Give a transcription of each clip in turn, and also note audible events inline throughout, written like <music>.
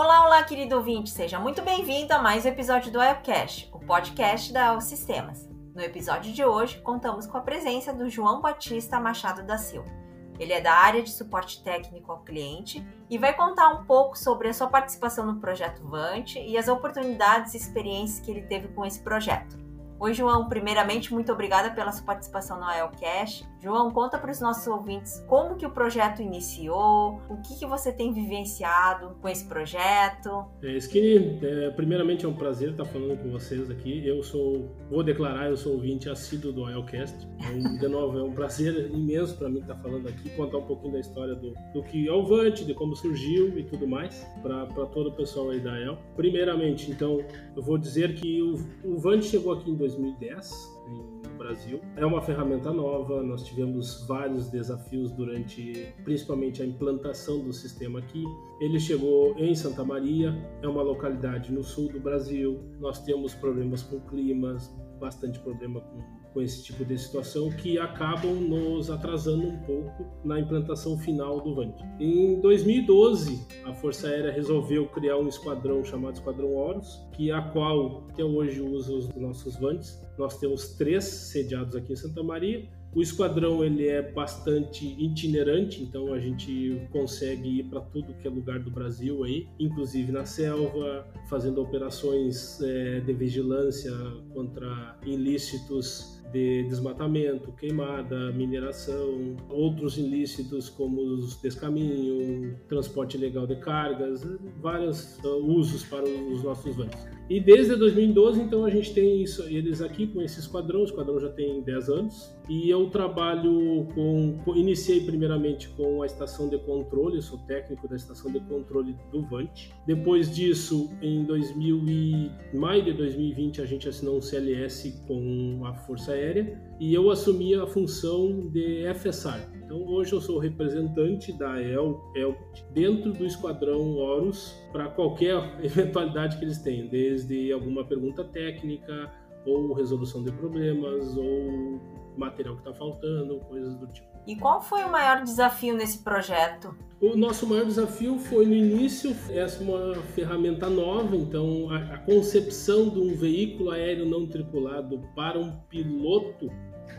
Olá, olá, querido ouvinte, seja muito bem-vindo a mais um episódio do Elcast, o podcast da El Sistemas. No episódio de hoje, contamos com a presença do João Batista Machado da Silva. Ele é da área de suporte técnico ao cliente e vai contar um pouco sobre a sua participação no projeto Vante e as oportunidades e experiências que ele teve com esse projeto. Oi, João. Primeiramente, muito obrigada pela sua participação no AELCast. João, conta para os nossos ouvintes como que o projeto iniciou, o que, que você tem vivenciado com esse projeto. É, Skinny, é, primeiramente é um prazer estar falando com vocês aqui. Eu sou, vou declarar, eu sou ouvinte assíduo do AELCast. Então, de novo, é um prazer imenso para mim estar falando aqui, contar um pouquinho da história do, do que é o Vante, de como surgiu e tudo mais, para todo o pessoal aí da AEL. Primeiramente, então, eu vou dizer que o, o Vante chegou aqui em 2010 no Brasil. É uma ferramenta nova, nós tivemos vários desafios durante, principalmente a implantação do sistema aqui. Ele chegou em Santa Maria, é uma localidade no sul do Brasil. Nós temos problemas com climas, bastante problema com com esse tipo de situação que acabam nos atrasando um pouco na implantação final do VANT. Em 2012, a Força Aérea resolveu criar um esquadrão chamado Esquadrão Horus, que a qual até hoje usa os nossos VANTs. Nós temos três sediados aqui em Santa Maria o esquadrão ele é bastante itinerante, então a gente consegue ir para tudo que é lugar do Brasil aí, inclusive na selva, fazendo operações é, de vigilância contra ilícitos de desmatamento, queimada, mineração, outros ilícitos como os descaminho, transporte ilegal de cargas, vários uh, usos para os nossos vans. E desde 2012, então, a gente tem isso, eles aqui com esse esquadrão, o esquadrão já tem 10 anos, e eu trabalho com, iniciei primeiramente com a estação de controle, eu sou técnico da estação de controle do Vante. Depois disso, em 2000 e, maio de 2020, a gente assinou um CLS com a Força Aérea, e eu assumi a função de FSR. Então hoje eu sou representante da El, El dentro do esquadrão Horus para qualquer <laughs> eventualidade que eles tenham, desde alguma pergunta técnica ou resolução de problemas ou material que está faltando, coisas do tipo. E qual foi o maior desafio nesse projeto? O nosso maior desafio foi no início, essa é uma ferramenta nova, então a, a concepção de um veículo aéreo não tripulado para um piloto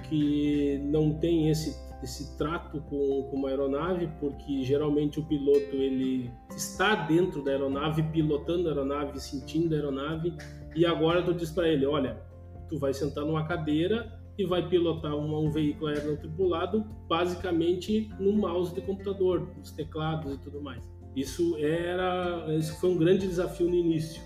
que não tem esse, esse trato com, com uma aeronave, porque geralmente o piloto ele está dentro da aeronave, pilotando a aeronave, sentindo a aeronave, e agora tu diz para ele, olha, tu vai sentar numa cadeira e vai pilotar um, um veículo aéreo tripulado basicamente no mouse de computador, nos teclados e tudo mais. Isso era, isso foi um grande desafio no início,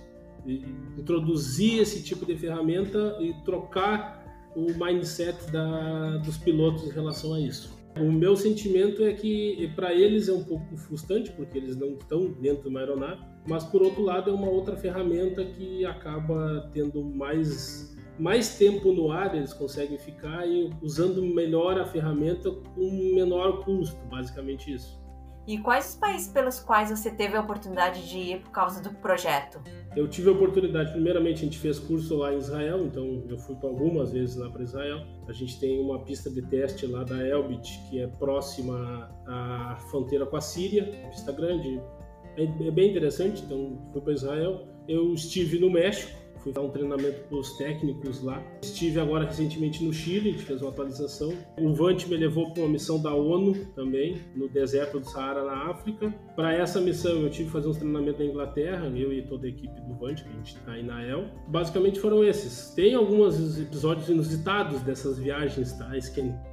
introduzir esse tipo de ferramenta e trocar o mindset da, dos pilotos em relação a isso. O meu sentimento é que para eles é um pouco frustrante, porque eles não estão dentro de uma aeronave, mas por outro lado é uma outra ferramenta que acaba tendo mais mais tempo no ar eles conseguem ficar e usando melhor a ferramenta com menor custo, basicamente isso. E quais os países pelos quais você teve a oportunidade de ir por causa do projeto? Eu tive a oportunidade, primeiramente a gente fez curso lá em Israel, então eu fui algumas vezes lá para Israel. A gente tem uma pista de teste lá da Elbit, que é próxima à fronteira com a Síria, pista grande, é, é bem interessante, então fui para Israel. Eu estive no México, fui dar um treinamento para os técnicos lá. Estive agora recentemente no Chile, a gente fez uma atualização. O Vante me levou para uma missão da ONU também, no deserto do Saara, na África. Para essa missão eu tive que fazer uns treinamentos na Inglaterra, eu e toda a equipe do Vante, que a gente está aí na EL. Basicamente foram esses. Tem alguns episódios inusitados dessas viagens, tá?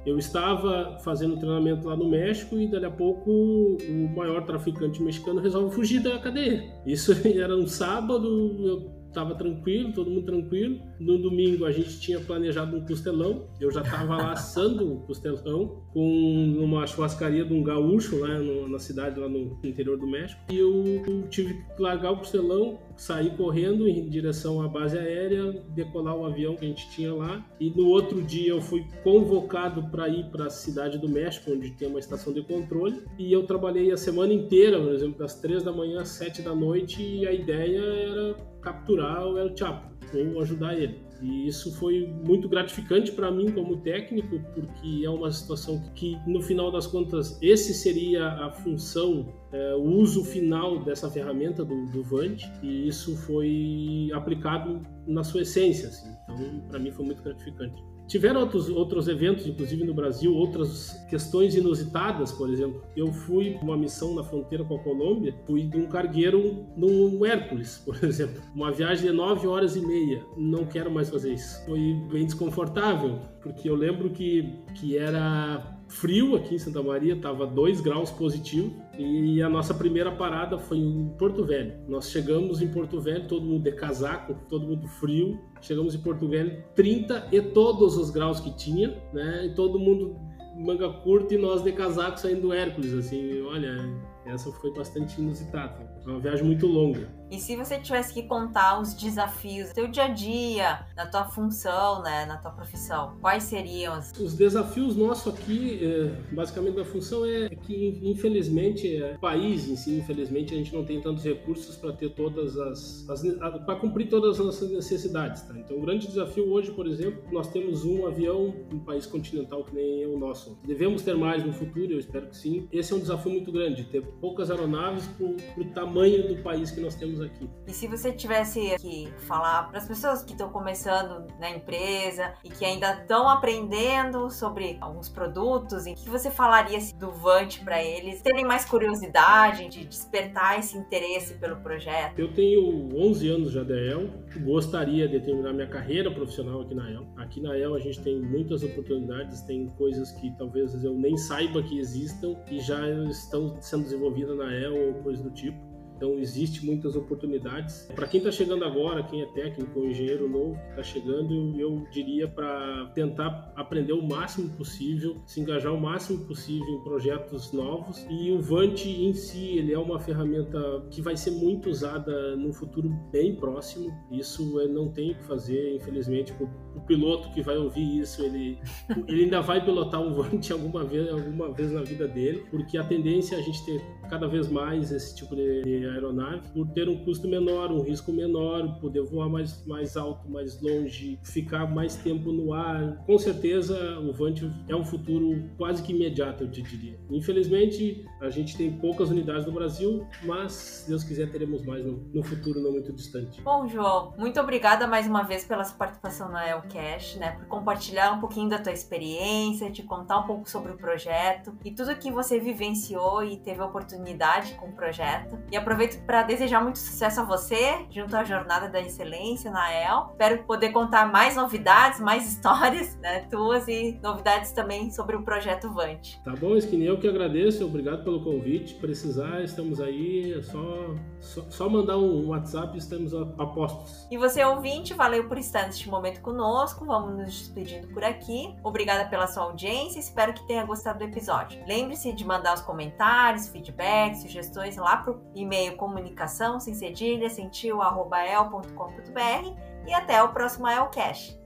Eu estava fazendo treinamento lá no México e dali a pouco o maior traficante mexicano resolve fugir da cadeia. Isso <laughs> era um sábado, eu tava tranquilo, todo mundo tranquilo. No domingo a gente tinha planejado um costelão. Eu já tava lá assando o costelão com uma churrascaria de um gaúcho lá no, na cidade, lá no interior do México. E eu tive que largar o costelão, sair correndo em direção à base aérea, decolar o avião que a gente tinha lá. E no outro dia eu fui convocado para ir para a cidade do México, onde tem uma estação de controle. E eu trabalhei a semana inteira, por exemplo, das três da manhã às sete da noite. E a ideia era capturar o El Chapo. Ou ajudar ele. E isso foi muito gratificante para mim como técnico, porque é uma situação que, no final das contas, esse seria a função, é, o uso final dessa ferramenta do, do Vant, e isso foi aplicado na sua essência. Assim. Então, para mim, foi muito gratificante. Tiveram outros, outros eventos, inclusive no Brasil, outras questões inusitadas, por exemplo. Eu fui uma missão na fronteira com a Colômbia, fui de um cargueiro num Hércules, por <laughs> exemplo. Uma viagem de nove horas e meia. Não quero mais fazer isso. Foi bem desconfortável, porque eu lembro que, que era frio aqui em Santa Maria, estava 2 graus positivo e a nossa primeira parada foi em Porto Velho. Nós chegamos em Porto Velho, todo mundo de casaco, todo mundo frio. Chegamos em Porto Velho, 30 e todos os graus que tinha, né? E todo mundo manga curta e nós de casaco saindo do Hércules, assim, olha, essa foi bastante inusitada. Uma viagem muito longa. E se você tivesse que contar os desafios do teu dia a dia, na tua função, né, na tua profissão, quais seriam? Os desafios nossos aqui, é, basicamente da função é que infelizmente é, o país em si, infelizmente a gente não tem tantos recursos para ter todas as, as para cumprir todas as nossas necessidades, tá? Então o grande desafio hoje, por exemplo, nós temos um avião, um país continental que nem o nosso. Devemos ter mais no futuro, eu espero que sim. Esse é um desafio muito grande, ter poucas aeronaves para o tamanho do país que nós temos aqui. E se você tivesse que falar para as pessoas que estão começando na empresa e que ainda estão aprendendo sobre alguns produtos, em que você falaria do Vant para eles terem mais curiosidade, de despertar esse interesse pelo projeto? Eu tenho 11 anos já da EL, gostaria de terminar minha carreira profissional aqui na EL. Aqui na EL a gente tem muitas oportunidades, tem coisas que talvez eu nem saiba que existam e já estão sendo desenvolvidas envolvida na EL ou coisa do tipo. Então, existe muitas oportunidades. Para quem está chegando agora, quem é técnico ou engenheiro novo que está chegando, eu diria para tentar aprender o máximo possível, se engajar o máximo possível em projetos novos. E o Vant em si, ele é uma ferramenta que vai ser muito usada no futuro bem próximo. Isso é, não tem o que fazer, infelizmente. O piloto que vai ouvir isso, ele, <laughs> ele ainda vai pilotar um Vant alguma vez, alguma vez na vida dele, porque a tendência é a gente ter cada vez mais esse tipo de aeronave por ter um custo menor, um risco menor, poder voar mais, mais alto, mais longe, ficar mais tempo no ar. Com certeza, o Vant é um futuro quase que imediato, eu te diria. Infelizmente, a gente tem poucas unidades no Brasil, mas, se Deus quiser, teremos mais no, no futuro não muito distante. Bom, João, muito obrigada mais uma vez pela sua participação na Elcash, né, por compartilhar um pouquinho da tua experiência, de contar um pouco sobre o projeto e tudo que você vivenciou e teve a oportunidade com o projeto. E aproveitar aproveito para desejar muito sucesso a você, junto à Jornada da Excelência na EL. Espero poder contar mais novidades, mais <laughs> histórias né, tuas e novidades também sobre o projeto Vant. Tá bom, Skinny, eu que agradeço, obrigado pelo convite. Precisar, estamos aí, é só, só, só mandar um WhatsApp, estamos a, a postos. E você, ouvinte, valeu por estar neste momento conosco. Vamos nos despedindo por aqui. Obrigada pela sua audiência, espero que tenha gostado do episódio. Lembre-se de mandar os comentários, feedbacks, sugestões lá pro e-mail e-mail comunicação sem cedilha, sentiu, arroba el.com.br e até o próximo Elcast.